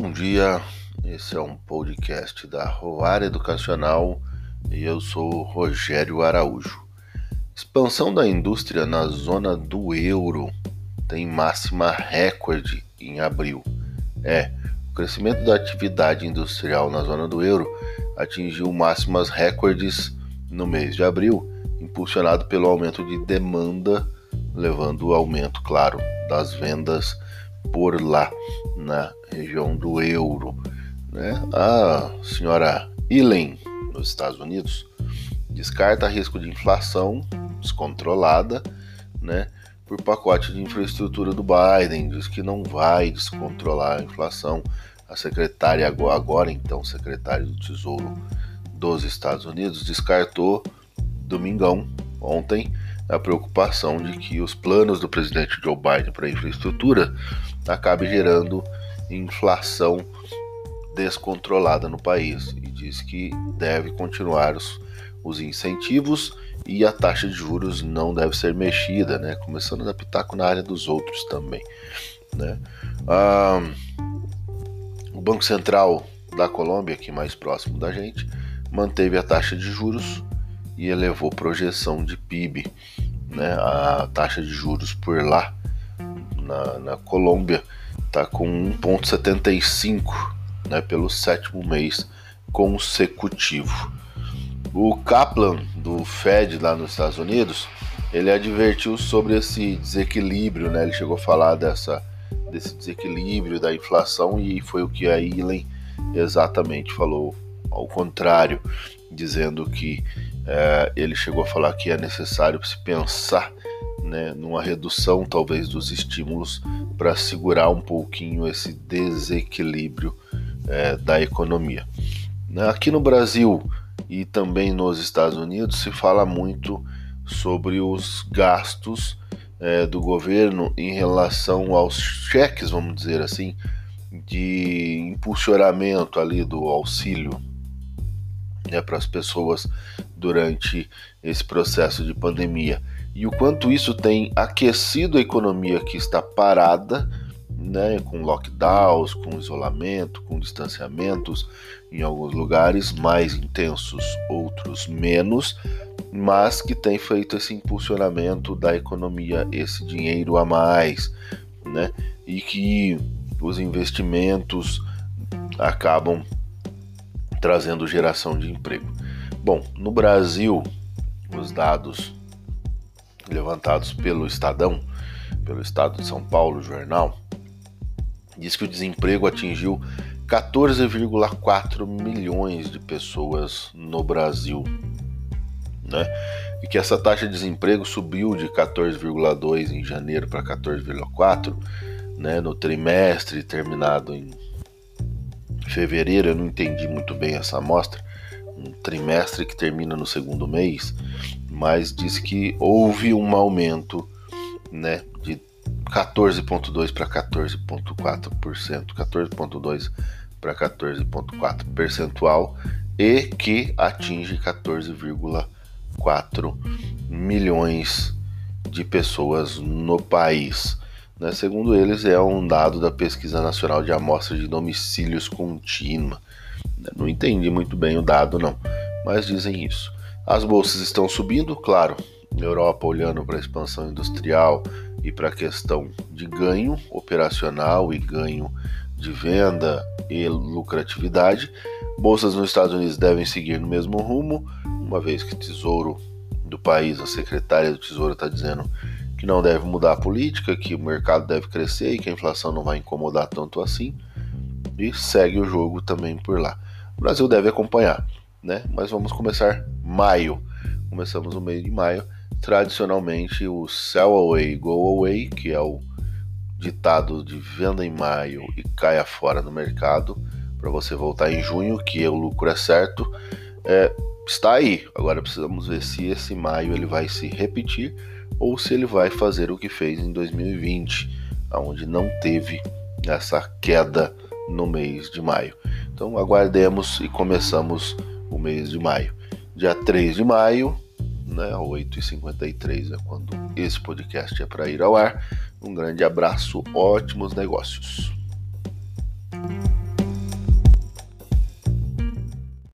Bom dia, esse é um podcast da Roar Educacional e eu sou Rogério Araújo. Expansão da indústria na zona do euro tem máxima recorde em abril. É, o crescimento da atividade industrial na zona do euro atingiu máximas recordes no mês de abril, impulsionado pelo aumento de demanda, levando o aumento, claro, das vendas por lá na região do euro. Né? A senhora Ellen, nos Estados Unidos, descarta risco de inflação descontrolada né, por pacote de infraestrutura do Biden, diz que não vai descontrolar a inflação. A secretária, agora então secretária do Tesouro dos Estados Unidos, descartou domingão, ontem, a preocupação de que os planos do presidente Joe Biden para a infraestrutura acabem gerando inflação descontrolada no país e diz que deve continuar os, os incentivos e a taxa de juros não deve ser mexida, né? Começando a dar pitaco na área dos outros também, né? Ah, o Banco Central da Colômbia, aqui mais próximo da gente, manteve a taxa de juros e elevou projeção de PIB, né? A taxa de juros por lá na, na Colômbia está com 1,75 né, pelo sétimo mês consecutivo. O Kaplan do Fed lá nos Estados Unidos, ele advertiu sobre esse desequilíbrio, né? Ele chegou a falar dessa desse desequilíbrio da inflação e foi o que a Ilen exatamente falou ao contrário, dizendo que é, ele chegou a falar que é necessário se pensar né, numa redução talvez dos estímulos para segurar um pouquinho esse desequilíbrio é, da economia. Aqui no Brasil e também nos Estados Unidos se fala muito sobre os gastos é, do governo em relação aos cheques, vamos dizer assim, de impulsionamento ali do auxílio né, para as pessoas durante esse processo de pandemia. E o quanto isso tem aquecido a economia que está parada, né, com lockdowns, com isolamento, com distanciamentos, em alguns lugares mais intensos, outros menos, mas que tem feito esse impulsionamento da economia, esse dinheiro a mais, né, e que os investimentos acabam trazendo geração de emprego. Bom, no Brasil, os dados levantados pelo Estadão, pelo Estado de São Paulo, jornal, diz que o desemprego atingiu 14,4 milhões de pessoas no Brasil, né? E que essa taxa de desemprego subiu de 14,2 em janeiro para 14,4, né, no trimestre terminado em fevereiro. Eu não entendi muito bem essa amostra, um trimestre que termina no segundo mês, mas diz que houve um aumento né, de 14,2% para 14,4%, 14,2% para 14,4% percentual e que atinge 14,4 milhões de pessoas no país. Né? Segundo eles, é um dado da Pesquisa Nacional de Amostra de Domicílios Contínua. Não entendi muito bem o dado, não, mas dizem isso. As bolsas estão subindo, claro. Europa olhando para a expansão industrial e para a questão de ganho operacional e ganho de venda e lucratividade. Bolsas nos Estados Unidos devem seguir no mesmo rumo, uma vez que o Tesouro do país, a secretária do Tesouro está dizendo que não deve mudar a política, que o mercado deve crescer e que a inflação não vai incomodar tanto assim. E segue o jogo também por lá. O Brasil deve acompanhar né? Mas vamos começar maio. Começamos no meio de maio. Tradicionalmente o sell away, go away, que é o ditado de venda em maio e caia fora no mercado para você voltar em junho, que o lucro é certo, é, está aí. Agora precisamos ver se esse maio ele vai se repetir ou se ele vai fazer o que fez em 2020, onde não teve essa queda no mês de maio. Então aguardemos e começamos o mês de maio. Dia 3 de maio, né, 8h53 é quando esse podcast é para ir ao ar. Um grande abraço, ótimos negócios.